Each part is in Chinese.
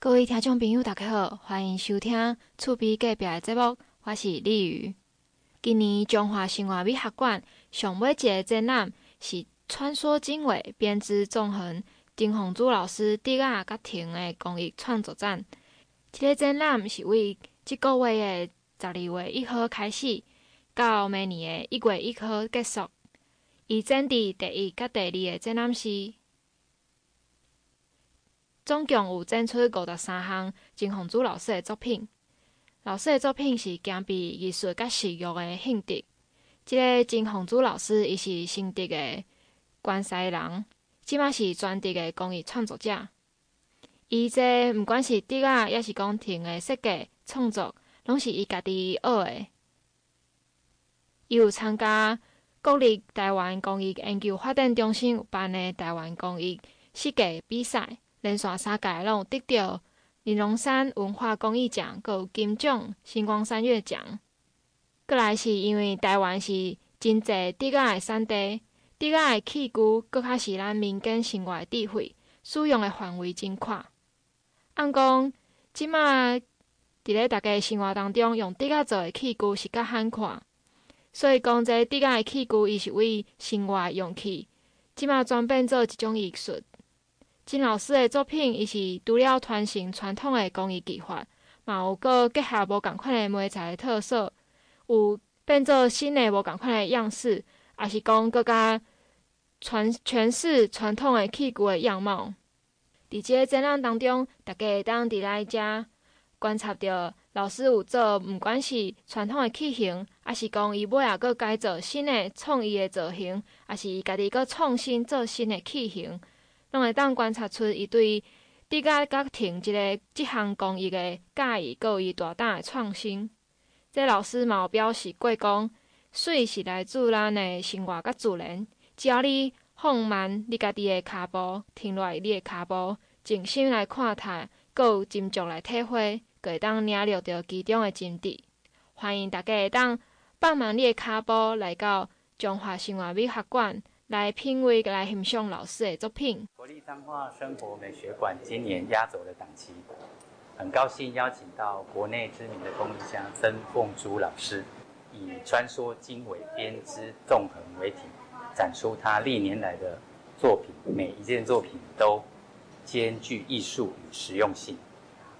各位听众朋友，大家好，欢迎收听厝边隔壁的节目，我是李瑜。今年中华生活美学馆上尾一个展览是穿梭经纬编织纵横丁宏珠老师竹仔甲婷的公益创作展。这个展览是为即个月的十二月一号开始，到明年的一月一号结束。伊展伫第一甲第二个展览室，总共有展出五十三项金宏珠老师的作品。老师的作品是兼备艺术甲实用的性质。这个金宏珠老师，伊是新竹的关西人，即马是专职的工艺创作者。伊这毋管是竹仔，抑是讲藤的设计创作，拢是伊家己学的。伊有参加国立台湾工艺研究发展中心办的台湾工艺设计比赛，连续三届拢有得到。玲珑山文化工艺奖，阁有金奖星光三月奖。阁来是因为台湾是真济竹仔的产地，竹仔的器具阁较是咱民间生活的智慧，使用的范围真宽。按讲，即马伫咧大家生活当中用竹仔做的器具是较罕看，所以讲即竹仔的器具伊是为生活用器，即马转变做一种艺术。金老师的作品，伊是除了传承传统的工艺技法，嘛有阁结合无共款的媒材的特色，有变做新的无共款的样式，也是讲阁加传诠释传统的器具的样貌。伫即个展览当中，大家会当伫来遮观察到老师有做，毋管是传统的器型，还是讲伊尾仔阁改做新的创意的造型，还是伊家己阁创新做新的器型。拢会当观察出伊对竹仔甲藤即个即项工艺的介意，够伊大胆的创新。这个、老师嘛有表示过讲，水是来自咱的生活甲自然，只要你放慢你家己的脚步，停落来你的脚步，静心来看待，阁有斟酌来体会，阁会当领略到其中的真谛。欢迎大家会当放慢你的脚步，来到中华生活美学馆。来品味、来欣赏老师的作品。国立彰化生活美学馆今年压轴的档期，很高兴邀请到国内知名的工艺家曾凤珠老师，以穿梭经纬编织纵横为题，展出他历年来的作品。每一件作品都兼具艺术与实用性。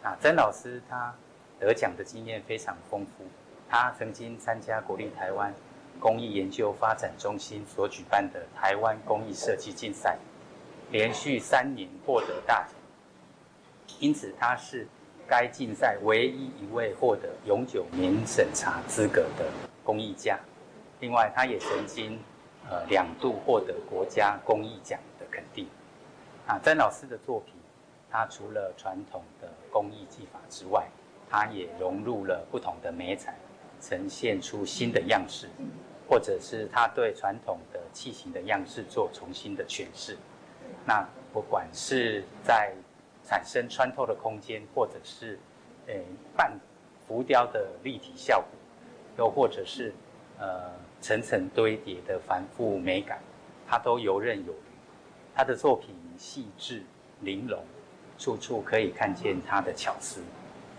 啊，曾老师他得奖的经验非常丰富，他曾经参加国立台湾。工艺研究发展中心所举办的台湾工艺设计竞赛，连续三年获得大奖，因此他是该竞赛唯一一位获得永久免审查资格的工艺家。另外，他也曾经呃两度获得国家工艺奖的肯定。啊，詹老师的作品，他除了传统的工艺技法之外，他也融入了不同的媒材，呈现出新的样式。或者是他对传统的器型的样式做重新的诠释，那不管是在产生穿透的空间，或者是诶半浮雕的立体效果，又或者是呃层层堆叠的繁复美感，他都游刃有余。他的作品细致玲珑，处处可以看见他的巧思。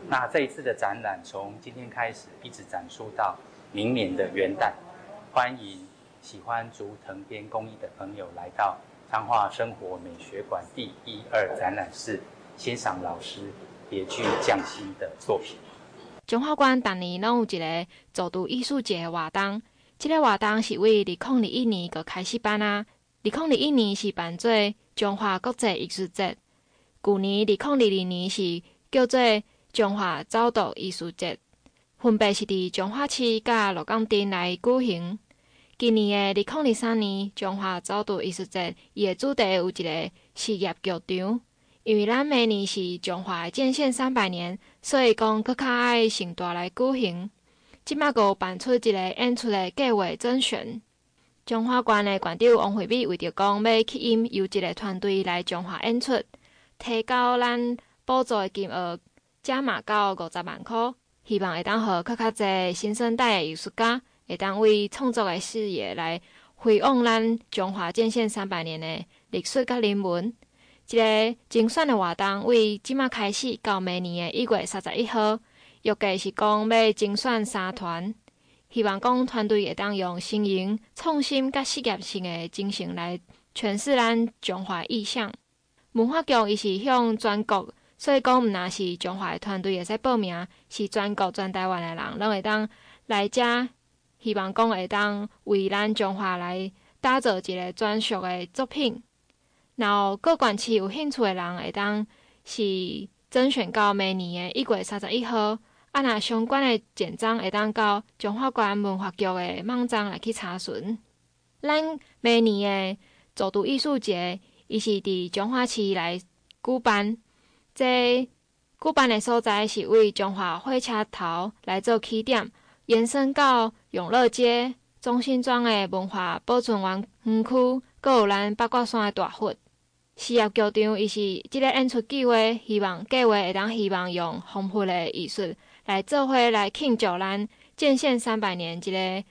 那这一次的展览从今天开始一直展出到明年的元旦。欢迎喜欢竹藤编工艺的朋友来到彰化生活美学馆第一二展览室，欣赏老师别具匠心的作品。中华馆当年拢有一个走读艺术节的活动，这个活动是为二零二一年个开始办啊。二零二一年是办做中华国际艺术节，旧年二零二二年是叫做中华走读艺术节。分别是伫彰化市甲鹿港镇来举行。今年的二零二三年彰化走读艺术节，伊的主题有一个事业剧场。因为咱明年是彰化建县三百年，所以讲阁较爱盛大来举行。即马阁办出一个演出的计划甄选。彰化县的馆长王惠美为着讲要吸引由一个团队来彰化演出，提高咱补助的金额加码到五十万块。希望会当和较较侪新生代的艺术家，会当为创作诶事业来回望咱中华建县三百年诶历史甲人文。一个精选诶活动为即马开始到明年诶一月三十一号，预计是讲要精选三团，希望讲团队会当用新颖、创新、甲实验性诶精神来诠释咱中华意象。文化局伊是向全国，所以讲毋若是中华的团队会使报名，是全国全台湾的人拢会当来遮，希望讲会当为咱中华来打造一个专属的作品。然后各县市有兴趣的人会当是甄选到明年的一月三十一号，啊，若相关的简章会当到中华关文化局的网站来去查询。咱明年诶走读艺术节，伊是伫中华市来举办，这举办的所在是为中华火车头来做起点，延伸到永乐街、中心庄的文化保存园园区，阁有咱八卦山的大佛。事业局长伊是即个演出计划，希望计划会当希望用丰富的艺术来做伙来庆祝咱建县三百年即个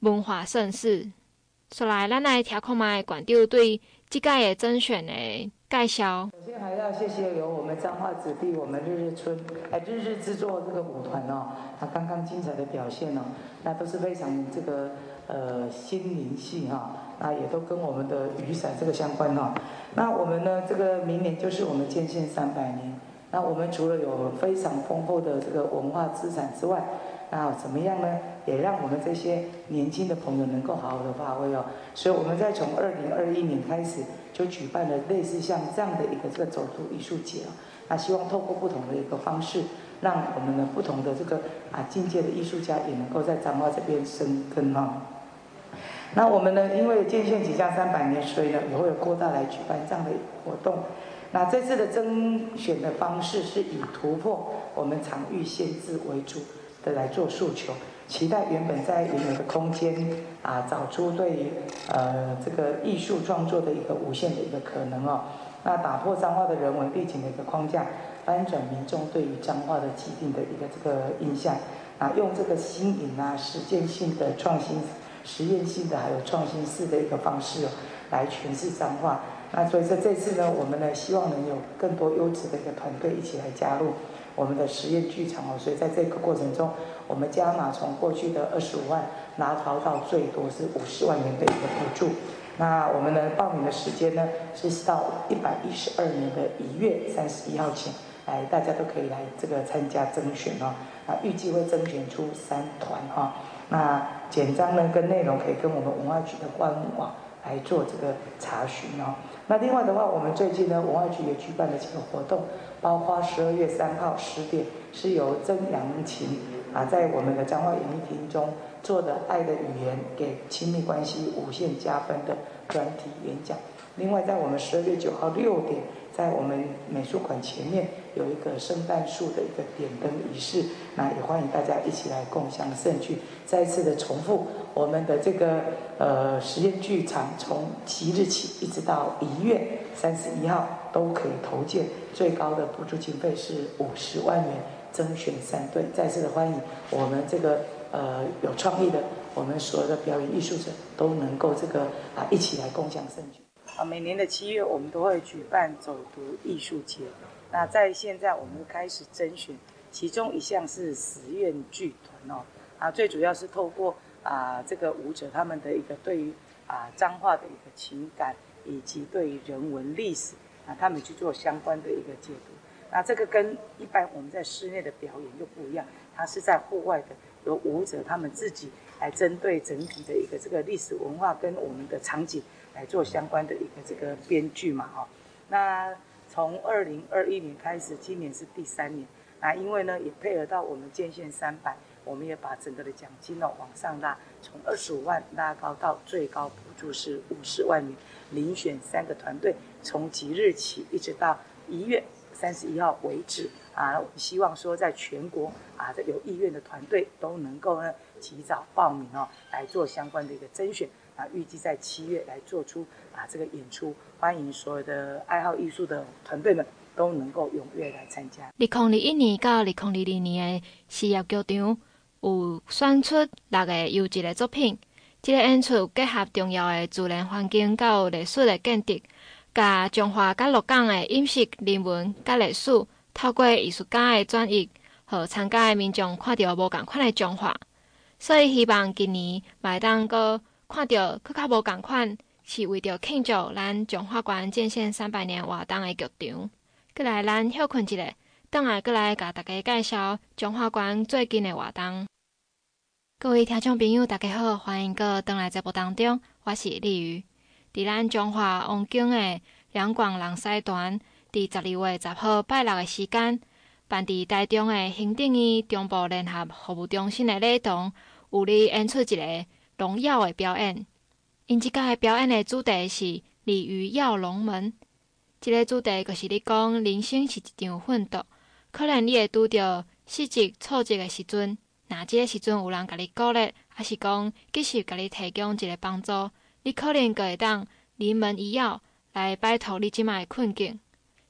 文化盛事。出来，咱来听看觅馆长对即届的甄选的介绍。首先还要谢谢由我们彰化子弟，我们日日村哎日日制作这个舞团哦，他刚刚精彩的表现哦，那都是非常这个呃心灵系哈。那，也都跟我们的雨伞这个相关哈。那我们呢，这个明年就是我们建县三百年。那我们除了有非常丰厚的这个文化资产之外，那怎么样呢？也让我们这些年轻的朋友能够好好的发挥哦。所以我们在从二零二一年开始就举办了类似像这样的一个这个走读艺术节哦。那希望透过不同的一个方式，让我们的不同的这个啊境界的艺术家也能够在彰化这边生根哈。那我们呢，因为建县即将三百年，所以呢也会有扩大来举办这样的活动。那这次的甄选的方式是以突破我们场域限制为主的来做诉求，期待原本在原有的空间啊，找出对于呃这个艺术创作的一个无限的一个可能哦。那打破脏话的人文背景的一个框架，翻转民众对于脏话的既定的一个这个印象啊，用这个新颖啊、实践性的创新。实验性的还有创新式的一个方式哦，来诠释脏话。那所以说这次呢，我们呢希望能有更多优质的一个团队一起来加入我们的实验剧场哦。所以在这个过程中，我们加码从过去的二十五万拉高到最多是五十万元的一个补助。那我们呢报名的时间呢是到一百一十二年的一月三十一号前，来大家都可以来这个参加甄选哦。啊，预计会甄选出三团哈。那简章呢，跟内容可以跟我们文化局的官网来做这个查询哦。那另外的话，我们最近呢，文化局也举办了几个活动，包括十二月三号十点是由曾阳琴啊，在我们的彰化演艺厅中做的《爱的语言》给亲密关系无限加分的专题演讲。另外，在我们十二月九号六点，在我们美术馆前面有一个圣诞树的一个点灯仪式，那也欢迎大家一起来共享盛举。再次的重复，我们的这个呃实验剧场从即日起一直到一月三十一号都可以投件，最高的补助经费是五十万元，甄选三队。再次的欢迎我们这个呃有创意的，我们所有的表演艺术者都能够这个啊一起来共享盛举。啊，每年的七月我们都会举办走读艺术节。那在现在我们开始甄选，其中一项是实验剧团哦。啊，最主要是透过啊这个舞者他们的一个对于啊脏话的一个情感，以及对于人文历史啊，他们去做相关的一个解读。那这个跟一般我们在室内的表演又不一样，它是在户外的，由舞者他们自己来针对整体的一个这个历史文化跟我们的场景。来做相关的一个这个编剧嘛，哈，那从二零二一年开始，今年是第三年，那因为呢也配合到我们建县三百，我们也把整个的奖金哦往上拉，从二十五万拉高到最高补助是五十万元，遴选三个团队，从即日起一直到一月三十一号为止啊，我们希望说在全国啊有意愿的团队都能够呢及早报名哦，来做相关的一个甄选。啊，预计在七月来做出啊这个演出，欢迎所有的爱好艺术的团队们都能够踊跃来参加。二零二一年到二零二二年的事业局长有选出六个优质的作品，这个演出结合重要的自然环境、到艺术的建筑，甲中华甲鹿港的饮食、人文、甲历史，透过艺术家的转译，互参加的民众看到无共款的中华。所以希望今年麦当阁看到阁较无共款，是为着庆祝咱中华关建县三百年活动的剧场。阁来，咱休困一下，等下阁来甲大家介绍中华关最近的活动。各位听众朋友，大家好，欢迎阁登来节目当中，我是丽瑜。伫咱中华王宫的两广人师团，伫十二月十号拜六诶时间，办伫台中的行政院中部联合服务中心的礼堂，有咧演出一个荣耀的表演。因即个表演的主题是鲤鱼跃龙门。即、个主题就是咧讲人生是一场奋斗，可能你会拄着失职挫折诶时阵，若即个时阵有人甲你鼓励，还是讲继续甲你提供一个帮助。你可能阁会当临门一跃来摆脱你即卖困境。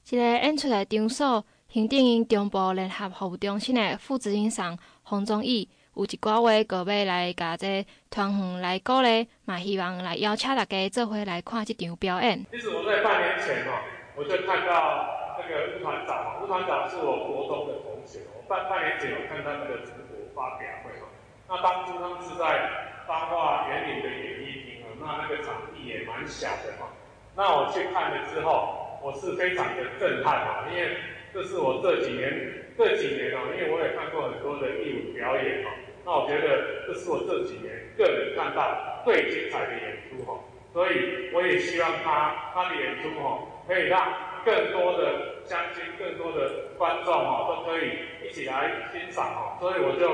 一个演出的场所，行政院中部联合服务中心的副执行长洪宗义有一寡话，阁要来甲这团员来鼓励，嘛希望来邀请大家做伙来看这场表演。其实我在半年前哦，我就看到那个吴团长，吴团长是我国中的同学，我半半年前有看到那个成果发表会哦，那当初他们是在彰化员林的演艺厅。那那个场地也蛮小的嘛，那我去看了之后，我是非常的震撼啊，因为这是我这几年这几年啊，因为我也看过很多的艺舞表演哈，那我觉得这是我这几年个人看到最精彩的演出哈，所以我也希望他他的演出哈，可以让更多的乡亲、更多的观众哈，都可以一起来欣赏哈，所以我就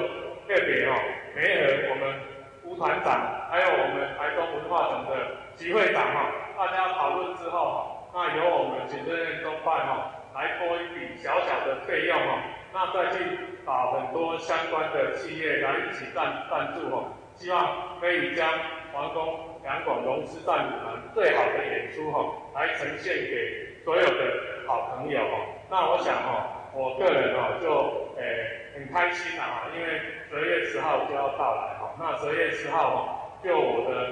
特别哦，配合我们。吴团长，还有我们台中文化总的集会长哈，大家讨论之后哈，那由我们行政院中办哈来拨一笔小小的费用哈，那再去找很多相关的企业来一起赞赞助哈，希望可以将王宫两广龙狮战鼓团最好的演出哈，来呈现给所有的好朋友哈。那我想哈，我个人哦就诶、很开心啊，因为十二月十号就要到来。那十月十号哈，就我的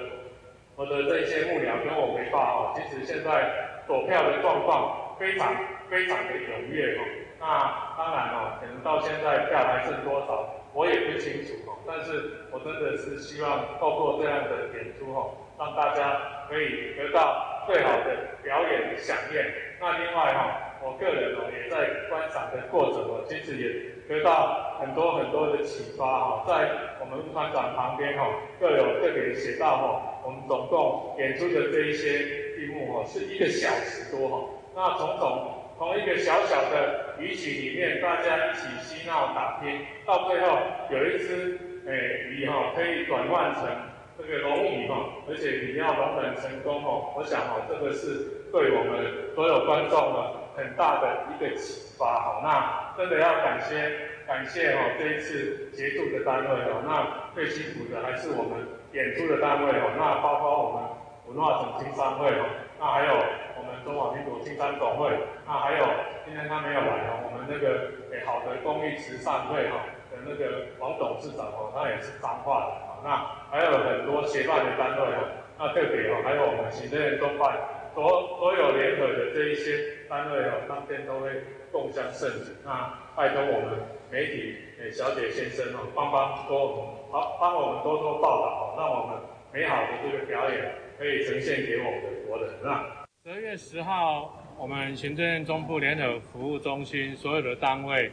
我的这些幕僚跟我回报哈，其实现在躲票的状况非常非常的踊跃哈。那当然哦，可能到现在票还剩多少，我也不清楚哈。但是我真的是希望透过这样的演出哈，让大家可以得到最好的表演的饗宴。那另外哈。我个人哦，也在观赏的过程哦，其实也得到很多很多的启发哈。在我们团长旁边哈，各有特别写到哈，我们总共演出的这一些剧目哈，是一个小时多哈。那种种从一个小小的鱼群里面，大家一起嬉闹打拼，到最后有一只诶鱼哈，可以转换成这个龙鱼哈，而且你要龙门成功哈，我想哈，这个是对我们所有观众的。很大的一个启发哈，那真的要感谢感谢哦这一次协助的单位哦，那最辛苦的还是我们演出的单位哦，那包括我们文化总青商会哦，那还有我们中华民国青商总会，那还有今天他没有来哦，我们那个诶好的公益慈善会哈的那个王董事长哦，他也是彰化的哦，那还有很多协办的单位哦，那特别哦还有我们行政院中办。所所有联合的这一些单位哦，当天都会共襄盛举。那拜托我们媒体诶小姐先生哦，帮帮多我们，好帮我们多多报道，让我们美好的这个表演可以呈现给我们的国人。那十二月十号，我们行政院中部联合服务中心所有的单位，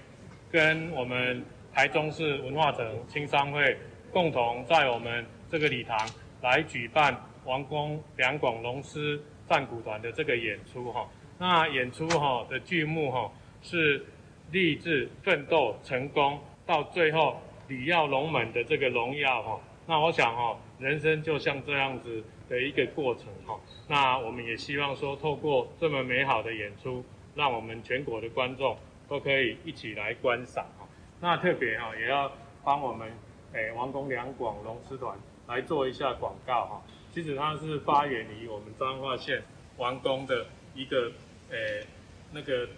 跟我们台中市文化城青商会共同在我们这个礼堂来举办王宫两广龙狮。战鼓团的这个演出哈，那演出哈的剧目哈是励志奋斗成功，到最后鲤跃龙门的这个荣耀哈。那我想哈，人生就像这样子的一个过程哈。那我们也希望说，透过这么美好的演出，让我们全国的观众都可以一起来观赏哈。那特别哈也要帮我们诶王宫两广龙狮团来做一下广告哈。其实它是发源于我们彰化县王宫的一个诶、那个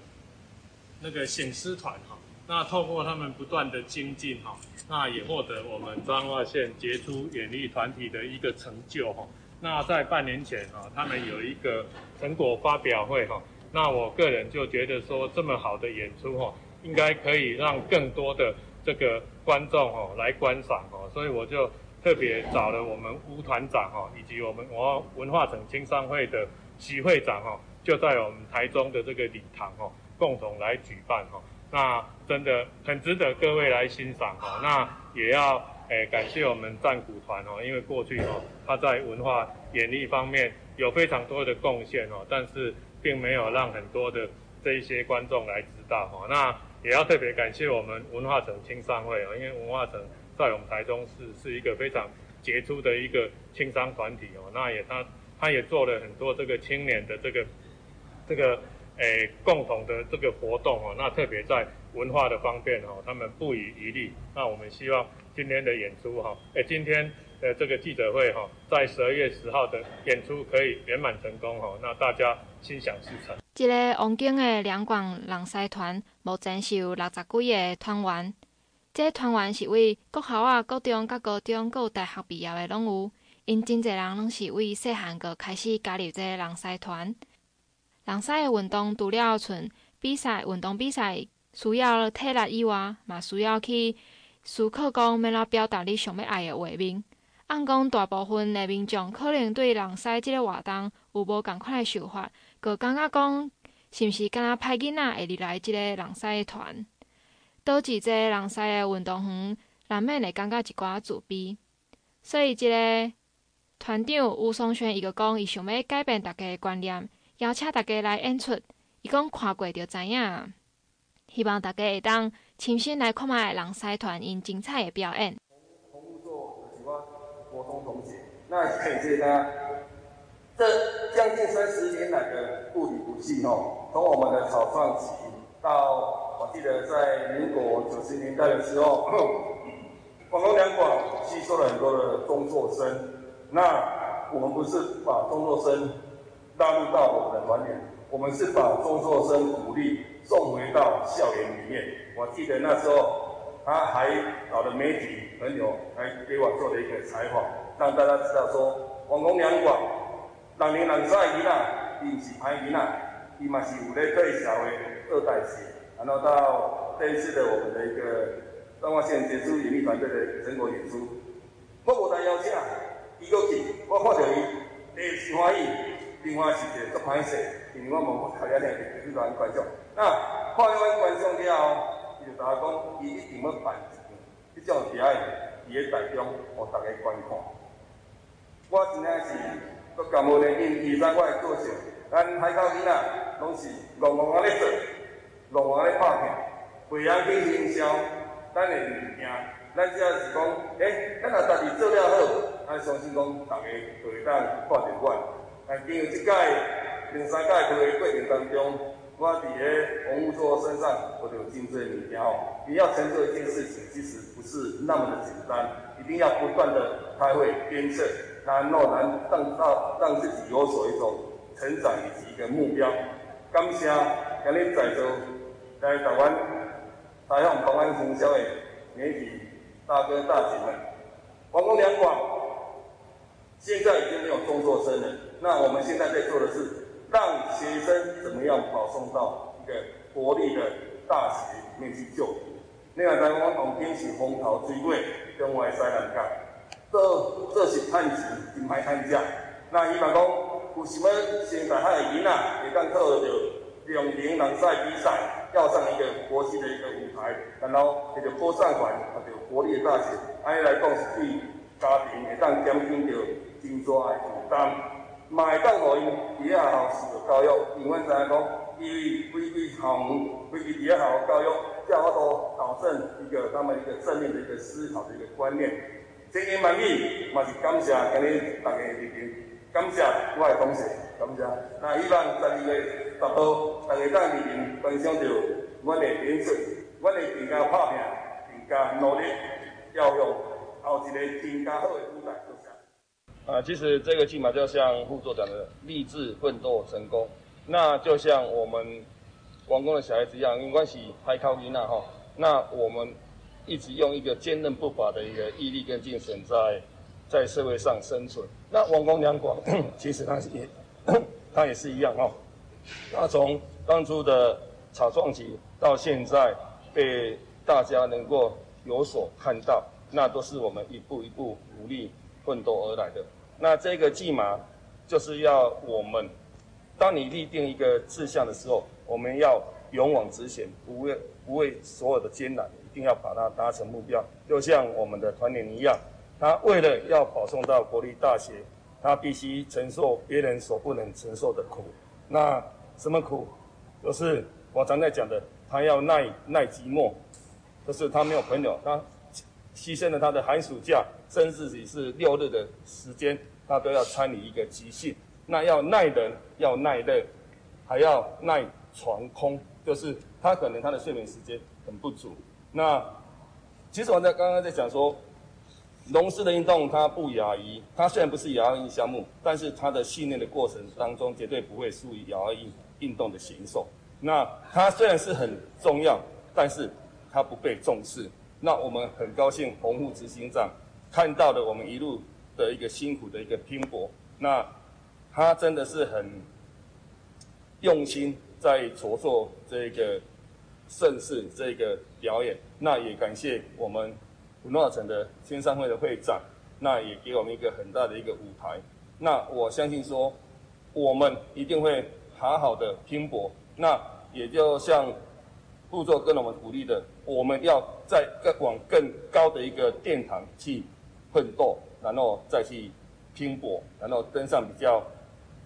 那个醒狮团哈，那透过他们不断的精进哈，那也获得我们彰化县杰出演艺团体的一个成就哈，那在半年前哈，他们有一个成果发表会哈，那我个人就觉得说，这么好的演出哈，应该可以让更多的这个观众哈来观赏哈，所以我就特别找了我们吴团长哈，以及我们我文化城青商会的徐会长哈，就在我们台中的这个礼堂哦，共同来举办哈，那真的很值得各位来欣赏哈，那也要。哎，感谢我们战鼓团哦，因为过去哦，他在文化演艺方面有非常多的贡献哦，但是并没有让很多的这一些观众来知道哦。那也要特别感谢我们文化城青商会哦，因为文化城在我们台中市是一个非常杰出的一个青商团体哦。那也他他也做了很多这个青年的这个这个诶共同的这个活动哦。那特别在文化的方面哦，他们不遗余力。那我们希望。今天的演出哈，哎，今天的这个记者会哈，在十二月十号的演出可以圆满成功哈，那大家心想事成。一个王景的两广人狮团，目前是有六十几个团员。这个团员是为国校啊、高中、甲高中、各大学毕业的拢有，因真侪人拢是为细汉个开始加入这个人狮团。人狮的运动除了像比赛、运动比赛需要体力以外，嘛需要去。思考讲，要怎表达你想要爱的画面。按讲，大部分的民众可能对人狮这个活动有无共款的想法，阁感觉讲，是毋是敢若歹囡仔会入来即个人狮团，导致即个人狮的运动员难免会感觉一寡自卑。所以，即个团长吴松轩伊阁讲，伊想要改变大家的观念，邀请大家来演出。伊讲看过就知影，希望大家会当。亲身来看卖人狮团因精彩的表演。红木座有几位国中同学，那可以接他。这将近三十年来的不离不弃哦，从我们的草创期到我记得在民国九十年代的时候，广东两广吸收了很多的工作生。那我们不是把工作生纳入到我们的团里，我们是把中作生鼓励送回到校园里面。我记得那时候，他还找了媒体朋友来给我做了一个采访，让大家知道说，王公两广，人年人赛囡仔，并是歹囡仔，伊嘛是有咧对社会二代志。然后到这一次的我们的一个彰化县杰出演艺团队的成果演出，我无来邀请，伊过去，我看到伊，第一次欢喜，另外是一个足歹势，因为我问大家听的是哪观众，那看完观众了后。伊就大家讲，伊一定要办一场，这种是爱，伊喺台中，互大家观看。我真正是搁感恩的，因二三我的个性，咱海口囡仔拢是拢拢安尼做，拢拢安尼拍拼，袂晓去营销咱的物件。咱只要是讲，诶、欸，咱若家己做了好，咱相信讲大家就会当看到阮。但经过即届两三届开会过程当中。我伫个王务作身上，我就真济物件吼。你要成就一件事情，其实不是那么的简单，一定要不断的开会鞭策，然后能让到让自己有所一种成长以及一个目标。感谢今日在座在台湾台湾公安营销的媒体大哥大姐们，王公两广现在已经没有中辍生了，那我们现在在做的是。让学生怎么样保送到一个国立的大学里面去就读？另外，台湾当天是风头最贵，中外西南角，这这是趁钱，真歹趁食。那希望讲有想要先在海的囡仔，会当靠着两年人赛比赛，要上一个国际的一个舞台，然后那个波上环或者国立的大学，安尼来讲是对家庭会当减轻着真大的负担。买当互因伫咧学校受教育，因为咱知影讲，因为规规校园，规规伫咧学校教育，才有法度导正一个他们一个正面的一个思考的一个观念。千言万语，嘛是感谢今日大家的莅临，感谢我的同事，感谢。那希望十二月十号，大家当莅临分享到阮的演出，阮会更加拍拼，更加努力，要用后一个更加好的舞台。啊，其实这个剧嘛，就像副座讲的，励志奋斗成功。那就像我们王宫的小孩子一样，因为是海口囡仔哈。那我们一直用一个坚韧不拔的一个毅力跟精神，在在社会上生存。那王宫两广 其实它也 它也是一样哦。那从当初的草创期到现在被大家能够有所看到，那都是我们一步一步努力奋斗而来的。那这个计码就是要我们，当你立定一个志向的时候，我们要勇往直前，不畏不畏所有的艰难，一定要把它达成目标。就像我们的团员一样，他为了要保送到国立大学，他必须承受别人所不能承受的苦。那什么苦？就是我常在讲的，他要耐耐寂寞，就是他没有朋友，他牺牲了他的寒暑假，甚至于是六日的时间，他都要参与一个集训。那要耐人，要耐热，还要耐床空，就是他可能他的睡眠时间很不足。那其实我在刚刚在讲说，龙狮的运动它不亚于，它虽然不是亚奥运项目，但是它的训练的过程当中绝对不会输于亚奥运运动的选手。那它虽然是很重要，但是它不被重视。那我们很高兴，洪副执行长看到了我们一路的一个辛苦的一个拼搏。那他真的是很用心在筹作这个盛世，这个表演。那也感谢我们文化城的青商会的会长，那也给我们一个很大的一个舞台。那我相信说，我们一定会好好的拼搏。那也就像副座跟我们鼓励的，我们要在更往更高的一个殿堂去奋斗，然后再去拼搏，然后登上比较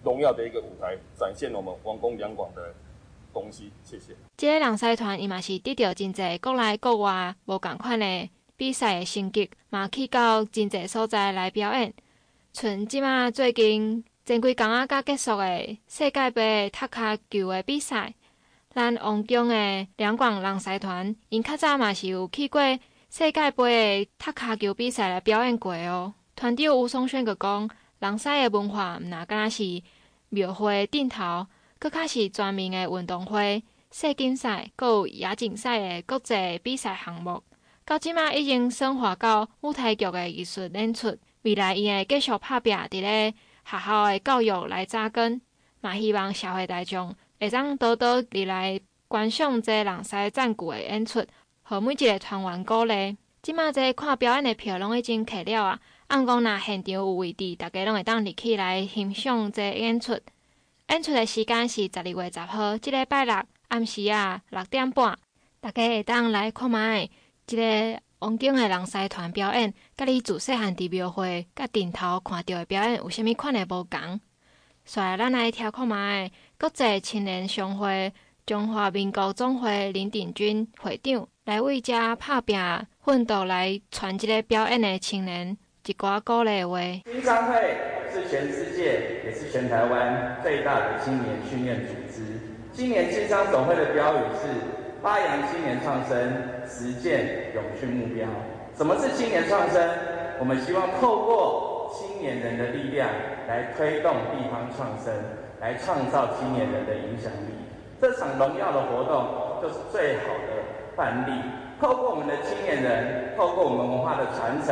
荣耀的一个舞台，展现我们王公两广的东西。谢谢。这个人狮团伊嘛是得到真侪国内国外无共款的比赛的成绩，嘛去到真侪所在来表演。像即马最近前几工啊刚结束的世界杯踢脚球的比赛，咱王江的两广人狮团，因较早嘛是有去过世界杯的踢脚球比赛来表演过哦。团长吴松轩阁讲。人狮的文化毋那敢若是庙会顶头，阁较是全民的运动会、世锦赛、阁有亚锦赛的国际比赛项目。到即马已经升华到舞台剧的艺术演出，未来伊会继续打拼伫咧学校的教育来扎根，嘛希望社会大众会当多多入来观赏这人狮战鼓的演出，互每一个团员鼓励。即马这看表演的票拢已经开了啊！按讲，若现场有位置，大家拢会当入去来欣赏这演出。演出的时间是十二月十号，即礼拜六暗时啊六点半，大家会当来看觅。即个王景的人狮团表演，甲你自细汉伫庙会甲顶头看到的表演有啥物款的无共？所以咱来听看觅国际青年商会中华民国总会林鼎军会长来为遮拍拼奋斗来传即个表演的青年。一挂鼓励话，青商会是全世界也是全台湾最大的青年训练组织。青年青商总会的标语是“发扬青年创生，实践永续目标”。什么是青年创生？我们希望透过青年人的力量来推动地方创生，来创造青年人的影响力。这场荣耀的活动就是最好的范例。透过我们的青年人，透过我们文化的传承。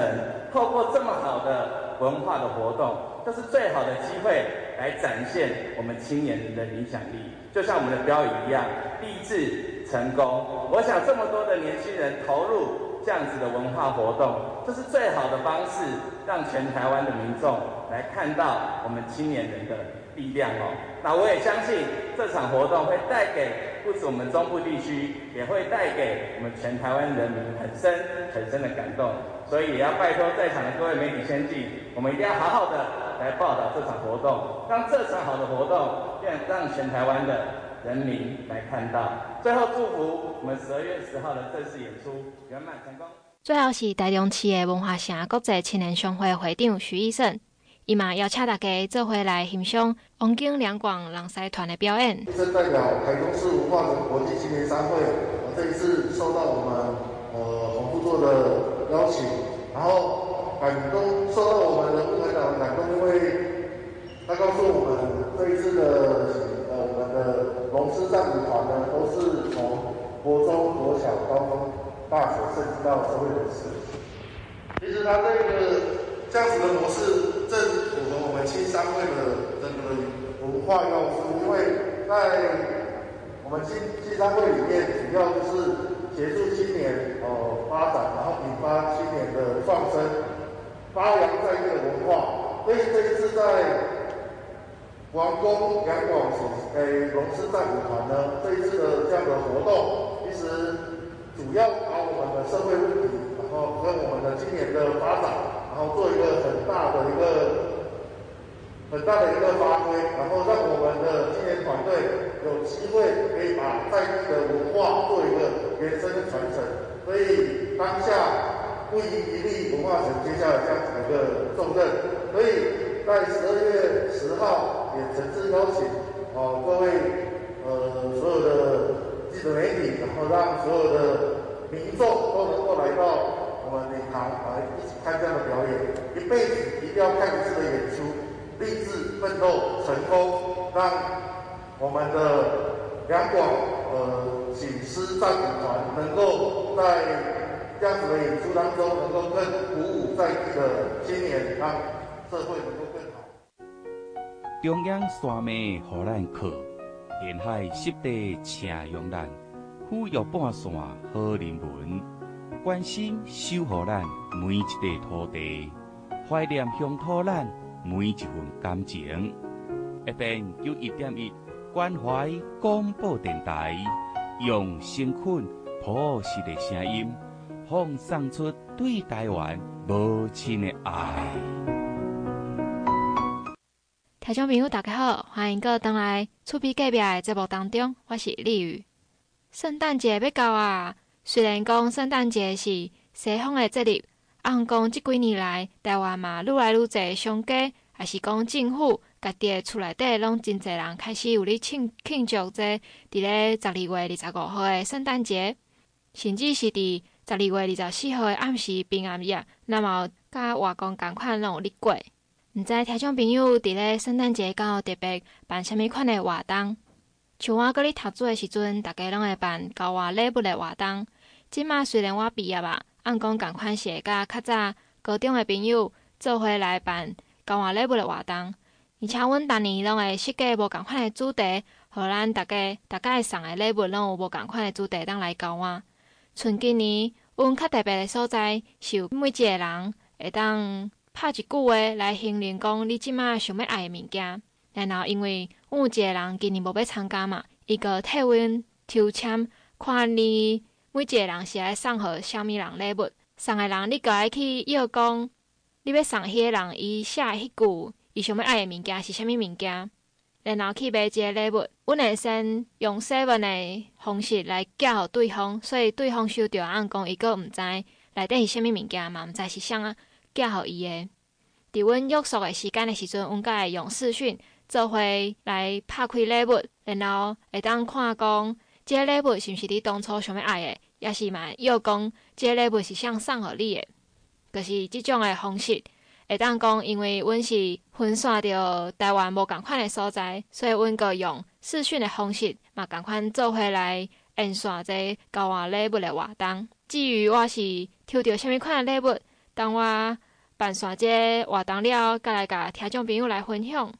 透过这么好的文化的活动，这是最好的机会来展现我们青年人的影响力。就像我们的标语一样，励志成功。我想这么多的年轻人投入这样子的文化活动，这是最好的方式，让全台湾的民众来看到我们青年人的力量哦。那我也相信这场活动会带给不止我们中部地区，也会带给我们全台湾人民很深很深的感动。所以也要拜托在场的各位媒体先进，我们一定要好好的来报道这场活动，让这场好的活动让让全台湾的人民来看到。最后祝福我们十二月十号的正式演出圆满成功。最后是台中市的文化城国际青年商会会长徐义胜，伊嘛邀请大家做回来欣赏王景两广人西团的表演。医生代表台中市文化城国际青年商会，我这一次受到我们呃洪副座的。邀请，然后感动，受到我们的副团长的感动，因为他告诉我们，这一次的的龙狮战舞团呢，都是从国中、国小、高中、大学，甚至到社会人士。其实他这个这样子的模式正符合我们青商会的整个文化要素，因为在我们青青商会里面，主要就是协助青年呃发展，然后引发青年的创生，发扬在地的文化。所以这一次在王公两广诶龙狮战舞团呢，这一次的这样的活动，其实主要把我们的社会问题，然后跟我们的青年的发展，然后做一个很大的一个很大的一个发挥，然后让我们的青年团队有机会可以把在地的文化做一个延伸的传承。所以当下不遗余力文化城接下来这样子的一个重任，所以。在十二月十号，也诚挚邀请哦各位呃所有的记者媒体，然后让所有的民众都能够来到我们礼堂来一起看这样的表演，一辈子一定要看一次的演出，励志奋斗成功，让我们的两广呃醒狮战舞团能够在这样子的演出当中，能够更鼓舞在地的青年，让社会能够。中央山脉予咱靠，沿海湿地请容咱，抚育半山好人文，关心守护咱每一块土地，怀念乡土咱每一份感情。一边有一点一关怀广播电台，用诚恳朴实的声音，放送出对台湾无尽的爱。听众朋友，大家好，欢迎各登来厝边隔壁的节目当中，我是丽宇。圣诞节要到啊！虽然讲圣诞节是西方的节日，啊，讲这几年来台湾嘛，愈来愈侪商家，也是讲政府家己的厝内底，拢真侪人开始有咧庆庆祝这伫咧十二月二十五号的圣诞节，甚至是伫十二月二十四号的暗时平安夜，那么甲外公共款拢有咧过。毋知听众朋友伫咧圣诞节敢有特别办啥物款的活动？像我搁咧读书的时阵，逐家拢会办交换礼物的活动。即马虽然我毕业啊，按讲共款是会甲较早高中的朋友做伙来办交换礼物的活动。而且阮逐年拢会设计无共款的主题，互咱逐家逐家会送的礼物拢有无共款的主题当来交换。像今年阮较特别的所在，是有每一个人会当。拍一句话来形容讲你即马想要爱的物件，然后因为阮有一个人今年无要参加嘛，伊个替阮抽签，看你每一个人是爱送互啥物人礼物，送的人你个爱去要讲，你要送迄个人伊写迄句伊想要爱的物件是啥物物件，然后去买一个礼物，阮会先用写文的方式来寄互对方，所以对方收到按讲伊个毋知内底是啥物物件嘛，毋知是啥啊。寄互伊诶，伫阮约束诶时间诶时阵，阮甲会用视讯做伙来拍开礼物，然后会当看讲，即个礼物是毋是你当初想要爱诶，抑是嘛要讲，即个礼物是啥送互你诶，就是即种诶方式，会当讲，因为阮是分散着台湾无共款诶所在，所以阮阁用视讯诶方式嘛共款做伙来演线这交换礼物诶活动。至于我是抽到啥物款诶礼物。当我办线这个活动了，再来甲听众朋友来分享。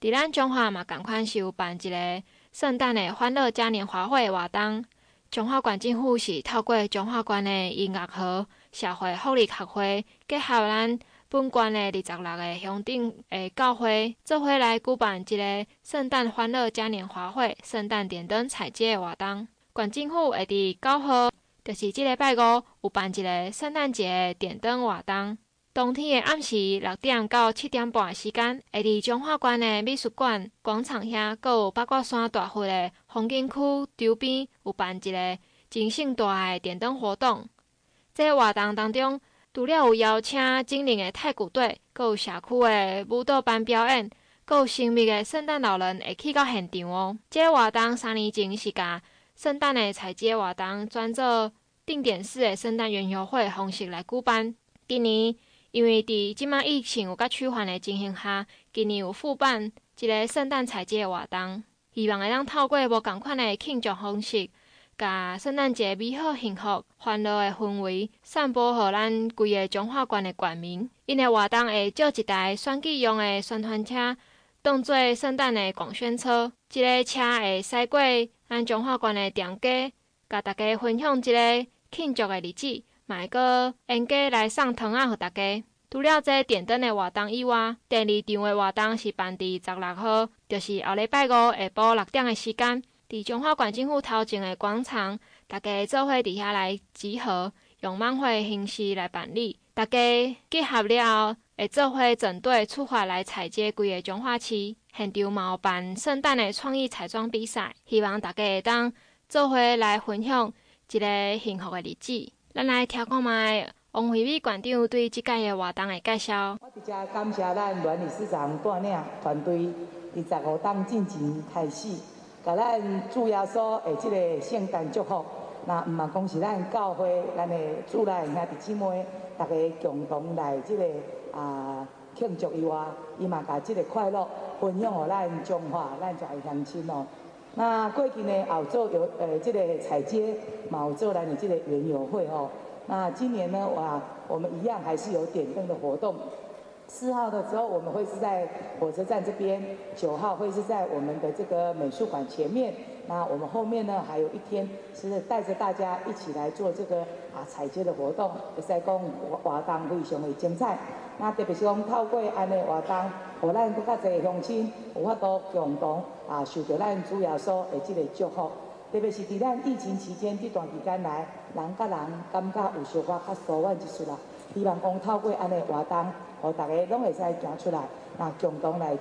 伫咱中华嘛，共款是有办一个圣诞的欢乐嘉年华会活动。中华县政府是透过中华县的音乐和社会福利学会，结合咱本县的二十六个乡镇的教会，做伙来举办一个圣诞欢乐嘉年华会、圣诞点灯彩节的活动。县政府会伫九号。就是即礼拜五有办一个圣诞节的点灯活动，当天的暗时六点到七点半的时间，会伫中华县的美术馆广场遐，阁有八卦山大佛的风景区周边有办一个真盛大的点灯活动。这活动当中，除了有邀请精灵的太鼓队，阁有社区的舞蹈班表演，阁有神秘的圣诞老人会去到现场哦。这活动三年前是甲。圣诞的彩街活动转做定点式的圣诞园游会方式来举办。今年因为伫即马疫情有较趋缓的情形下，今年有复办一个圣诞彩街的活动，希望会当透过无共款的庆祝方式，甲圣诞节美好幸福、欢乐的氛围散播予咱规个彰化县的县民。因的活动会借一台选举用的宣传车，当做圣诞的广宣车。即个车会驶过咱彰化县的店家，甲大家分享一个庆祝的日子，买个烟家来送糖仔互大家。除了这点灯的活动以外，第二场的活动是办伫十六号，就是后礼拜五下晡六点的时间，伫彰化县政府头前的广场，大家做伙伫遐来集合，用晚会的形式来办理。大家结合了后，会做伙整队出发来采摘规个彰化市，现场嘛有办圣诞的创意彩妆比赛，希望大家会当做伙来分享一个幸福的日子。咱来听看觅。王惠美馆长对这届的活动的介绍。我直接感谢咱阮理事长带领团队，伫十五档进前开始，甲咱主耶稣的这个圣诞祝福。那毋嘛讲是咱教会，咱的主内兄弟姊妹，大家共同来这个啊庆祝以外，伊嘛甲这个快乐分享予咱彰化，咱遮的乡亲哦。那过去呢，也有做有呃这个彩街，嘛有做咱的这个园游会哦。那今年呢，哇，我们一样还是有点灯的活动。四号的时候，我们会是在火车站这边；九号会是在我们的这个美术馆前面。那我们后面呢，还有一天是带着大家一起来做这个啊采街的活动。会使讲活动非常的精彩。那特别是讲透过安尼活动，互咱更较侪乡亲有法度共同啊受到咱主耶稣的即个祝福。特别是伫咱疫情期间这段时间来，人甲人感觉有小可较疏远一丝啦。希望讲透过安尼活动，互大家拢会使行出来，那共同来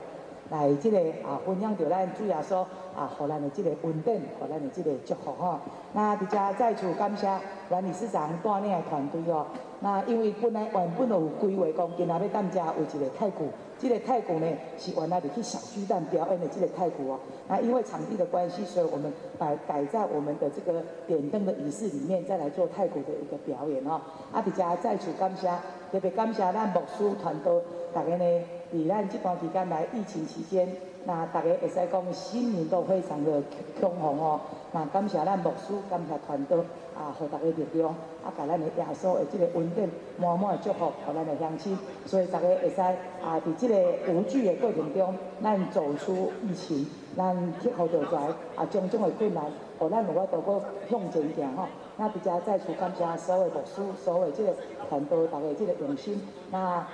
来这个啊分享着咱主耶稣啊，互咱的这个恩典，互咱的这个祝福吼。那伫遮再次感谢阮理事长带领的团队哦。那因为本来原本有规划讲，今仔日咱遮有一个太鼓。这个太鼓呢，是原来的去小巨蛋表演的这个太鼓哦。那因为场地的关系，所以我们把改在我们的这个点灯的仪式里面，再来做太鼓的一个表演哦。啊，大家再次感谢，特别感谢咱牧师团队，大家呢，在咱这段时间来疫情期间，那大家会使讲心灵都非常的强宏哦。那感谢咱牧师，感谢团队。啊，互大家力量，啊，甲咱的耶稣的这个稳定满满的祝福，互咱的乡亲，所以大家会使啊，伫这个无惧的过程中，咱走出疫情，咱克服着跩啊种种的困难，互咱有法度搁向前行吼。那比较再次感谢所有牧师，所有这个团队，大家这个用心。那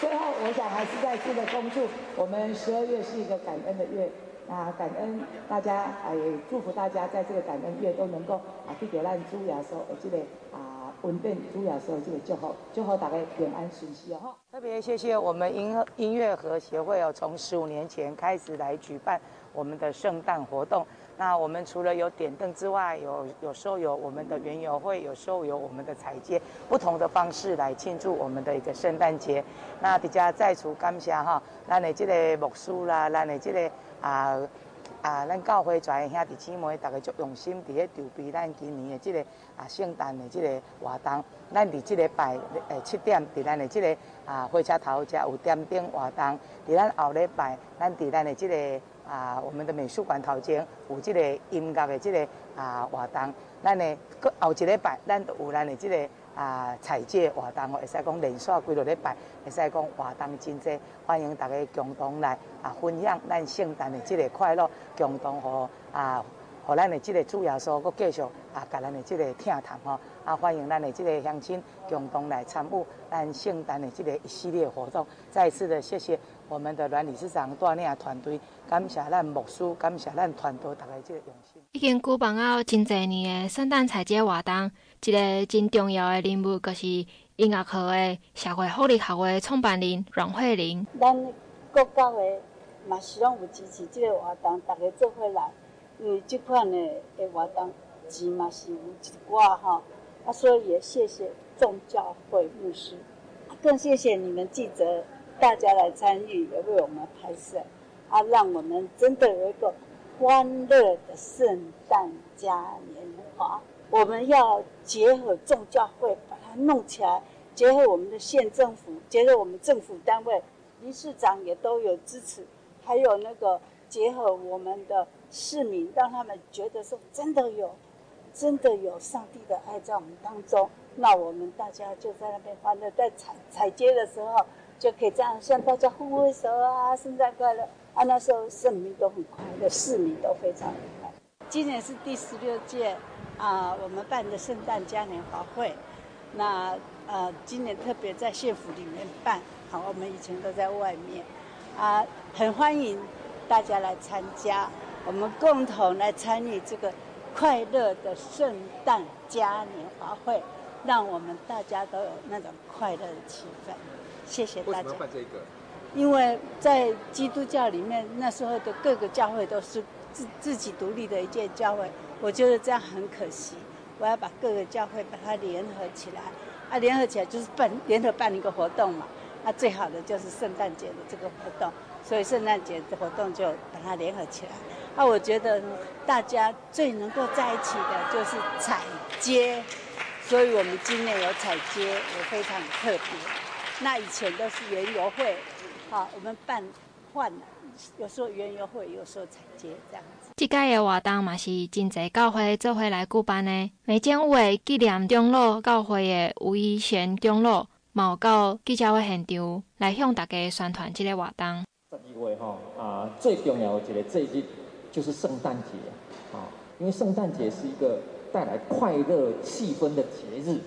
最后，我想还是再次的恭祝，我们十二月是一个感恩的月。啊，感恩大家啊，也祝福大家在这个感恩月都能够啊，去给咱主耶稣的这个啊稳定，主耶稣这个祝福，祝福大家平安顺遂哦。特别谢谢我们音音乐盒协会哦，从十五年前开始来举办我们的圣诞活动。那我们除了有点灯之外，有有时候有我们的园游会，有时候有我们的彩街，不同的方式来庆祝我们的一个圣诞节。那大家再次感谢哈，咱的这个牧师啦，咱的这个。啊啊！咱教会跩兄弟姊妹，大家足用心伫咧筹备咱今年的这个啊圣诞的这个活动。咱伫这礼拜诶七点，伫咱的这个啊火车头遮有点灯活动。伫咱后礼拜，咱伫咱的这个啊我们的美术馆头前有这个音乐的这个啊活动。咱呢，搁后一礼拜，咱都有咱的这个。啊，彩节活动哦，会使讲连续几落礼拜，会使讲活动真济，欢迎大家共同来啊分享咱圣诞的这个快乐，共同和啊和咱的这个主耶稣搁继续啊，甲咱的这个听谈吼，啊欢迎咱的这个乡亲共同来参与咱圣诞的这个一系列活动。再次的谢谢我们的阮理事长带领团队，感谢咱牧师，感谢咱团队大家这个用心。已经举办了真侪年的圣诞彩节活动。一个真重要的任务，就是音乐盒的社会福利学会创办人阮慧玲。咱国家的嘛是拢有支持这个活动，大家做伙来，因为这款的诶活动钱嘛是有一寡哈，啊，所以也谢谢众教会牧师，更谢谢你们记者大家来参与，也为我们拍摄，啊，让我们真的有一个欢乐的圣诞嘉年华。我们要结合众教会把它弄起来，结合我们的县政府，结合我们政府单位，理事长也都有支持，还有那个结合我们的市民，让他们觉得说真的有真的有上帝的爱在我们当中，那我们大家就在那边欢乐，在踩踩街的时候就可以这样向大家挥挥手啊，圣诞快乐啊！那时候市民都很快乐，市民都非常快。今年是第十六届啊，我们办的圣诞嘉年华会，那呃，今年特别在县府里面办，好，我们以前都在外面啊，很欢迎大家来参加，我们共同来参与这个。快乐的圣诞嘉年华会，让我们大家都有那种快乐的气氛。谢谢大家。为什么要办这个？因为在基督教里面，那时候的各个教会都是自自己独立的一届教会，我觉得这样很可惜。我要把各个教会把它联合起来，啊，联合起来就是办联合办一个活动嘛。啊，最好的就是圣诞节的这个活动，所以圣诞节的活动就把它联合起来。那、啊、我觉得大家最能够在一起的就是踩街，所以我们今年有踩街，也非常特别。那以前都是园游会，好，我们办换了，有时候园游会，有时候踩街这样子。这届的活动嘛是真济教会做回来举办的，美建五的纪念中老教会的吴一贤长老，嘛有到记者会现场来向大家宣传这个活动。十二月哈啊，最重要的一个节日。就是圣诞节啊，因为圣诞节是一个带来快乐气氛的节日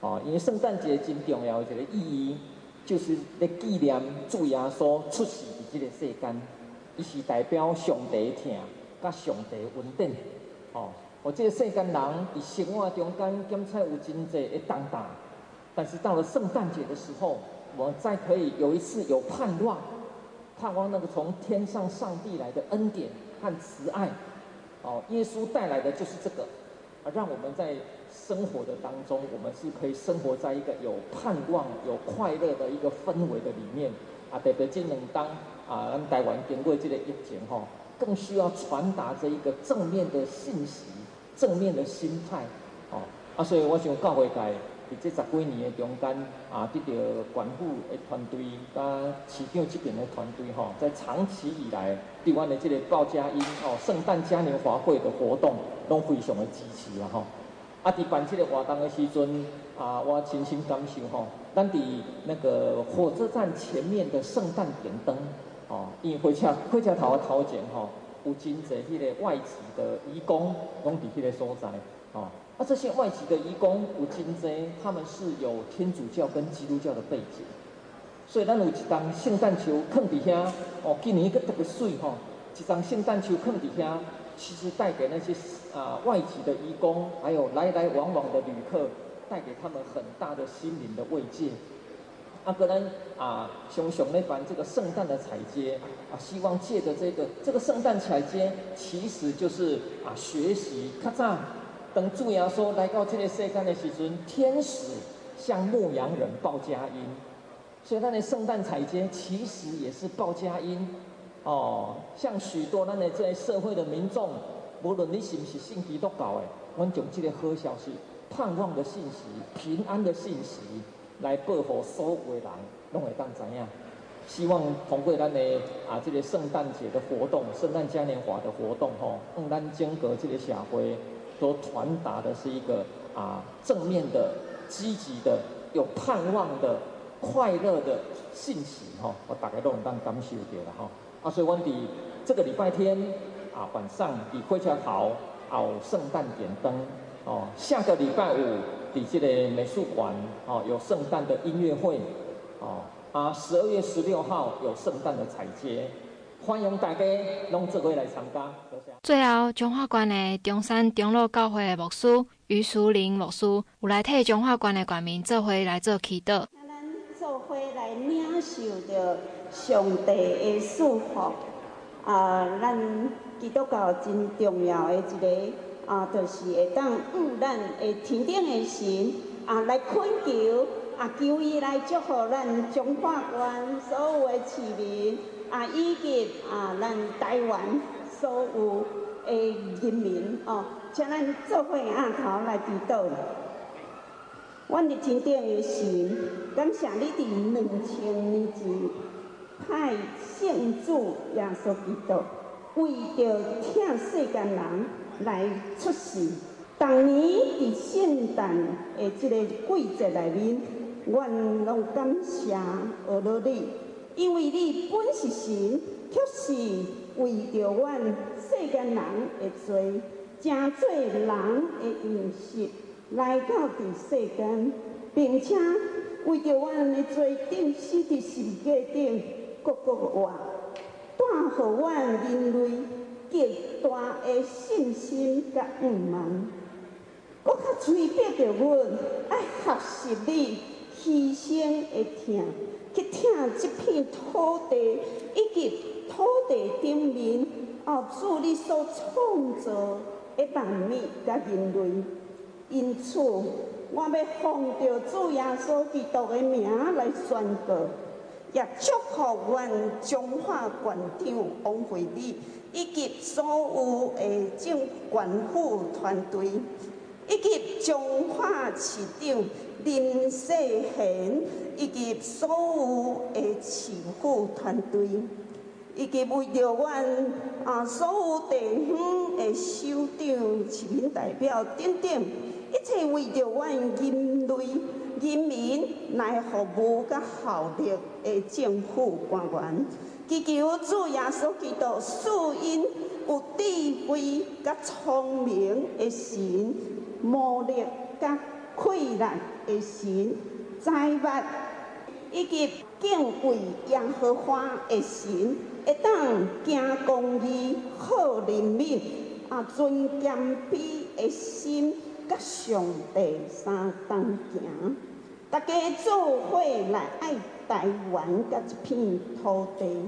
哦。因为圣诞节真重要，一个意义就是咧纪念主耶稣出世的这个世间，伊是代表上帝疼，甲上帝稳定哦。我这个世间人伫生活中间，检测有真济的重担，但是到了圣诞节的时候，我们再可以有一次有盼望，盼望那个从天上上帝来的恩典。和慈爱，哦，耶稣带来的就是这个，啊，让我们在生活的当中，我们是可以生活在一个有盼望、有快乐的一个氛围的里面，啊，特别今年当啊，咱台湾经过这个疫情吼，更需要传达这一个正面的信息、正面的心态，哦，啊，所以我想教会界。伫这十几年的中间，啊，得到县府的团队，甲市长这边的团队，吼，在长期以来，对阮的这个报佳音，哦，圣诞嘉年华会的活动，拢非常的支持啦，吼。啊，伫办这个活动的时阵，啊，我亲身感受，吼，咱伫那个火车站前面的圣诞点灯，哦，因火车火车头的头前，吼，有真侪迄个外籍的移工，拢伫迄个所在，哦。啊、这些外籍的移工有真济，他们是有天主教跟基督教的背景，所以咱有一张圣诞树放伫遐，哦，今年一个特别水吼，一张圣诞树放伫遐，其实带给那些啊外籍的移工，还有来来往往的旅客，带给他们很大的心灵的慰藉。啊，个人啊，熊熊那办这个圣诞的彩街啊，希望借着这个这个圣诞彩街，其实就是啊学习较早。当主耶稣来到这个世间的时阵，天使向牧羊人报佳音，所以咱的圣诞彩节其实也是报佳音哦。像许多咱的这些社会的民众，无论你是不是信基督教的，我们用这个好消息、盼望的信息、平安的信息来报给所有的人，拢会当知影。希望通过咱的啊这个圣诞节的活动、圣诞嘉年华的活动，吼，让咱整个这个社会。所传达的是一个啊正面的、积极的、有盼望的、快乐的信息吼，我大概都能当感受到了吼。啊，所以我哋这个礼拜天啊晚上以会桥头有圣诞点灯哦，下个礼拜五底下的美术馆哦有圣诞的音乐会哦，啊十二月十六号有圣诞的彩街。欢迎大家拢做伙来参加。最后，彰化县的中山长老教会的牧师于淑玲牧师有来替彰化县的县民做伙来做祈祷。那咱做伙来领受着上帝的祝福啊！咱基督教真重要的一个啊，就是会当有咱的天顶的神啊来恳求啊，求伊来祝福咱彰化县所有的市民。啊，以及啊，咱台湾所有诶人民哦，请咱做伙额头来祈祷。阮的天顶的神，感谢你伫两千年前派圣主耶稣基督，为着疼世间人来出世，当年伫圣诞的这个季节内面，阮拢感谢俄罗斯，因为你本是神，却是为着阮世间人的罪，正做人的样式来到伫世间，并且为着阮的罪，钉死伫十字架顶，各国话，带予阮人类极大的信心甲盼望。我较催逼着阮爱学习你牺牲的疼，去疼这片土地，以及土地顶面哦，主你所创造的万物甲人类。因此，我要奉着主耶稣基督的名来宣告，也祝福阮中华县长王惠美以及所有的政管府团队。以及中华市长林世贤，以及所有的市府团队，以及为着阮啊所有地方的首长、市民代表等等，一切为着阮人类人民来服务甲效力的政府官员，祈求主耶稣基督赐因有智慧甲聪明的神。魔力甲困难的神，财物以及敬畏耶和华的神，会当行公义、好人民啊，尊谦卑的心，甲上帝相同行。大家做伙来爱台湾甲一片土地，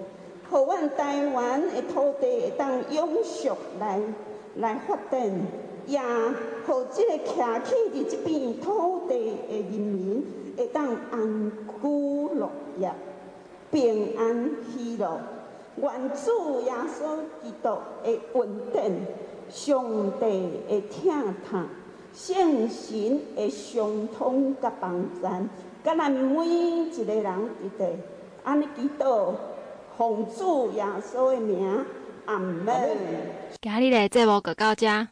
互阮台湾的土地会当永续来来发展。也互即个徛起伫即片土地的人民会当安居乐业、平安喜乐。愿主耶稣基督的稳定、上帝的疼痛、圣神的相通甲帮赞，甲咱每一个人一地，安尼祈祷，奉主耶稣的名，阿门。今日的节目就到这。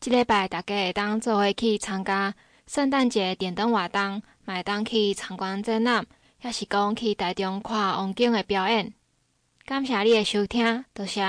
这礼拜大家会当做伙去参加圣诞节电灯活动，嘛会当去参观展览，也是讲去台中看王景的表演。感谢你的收听，多谢。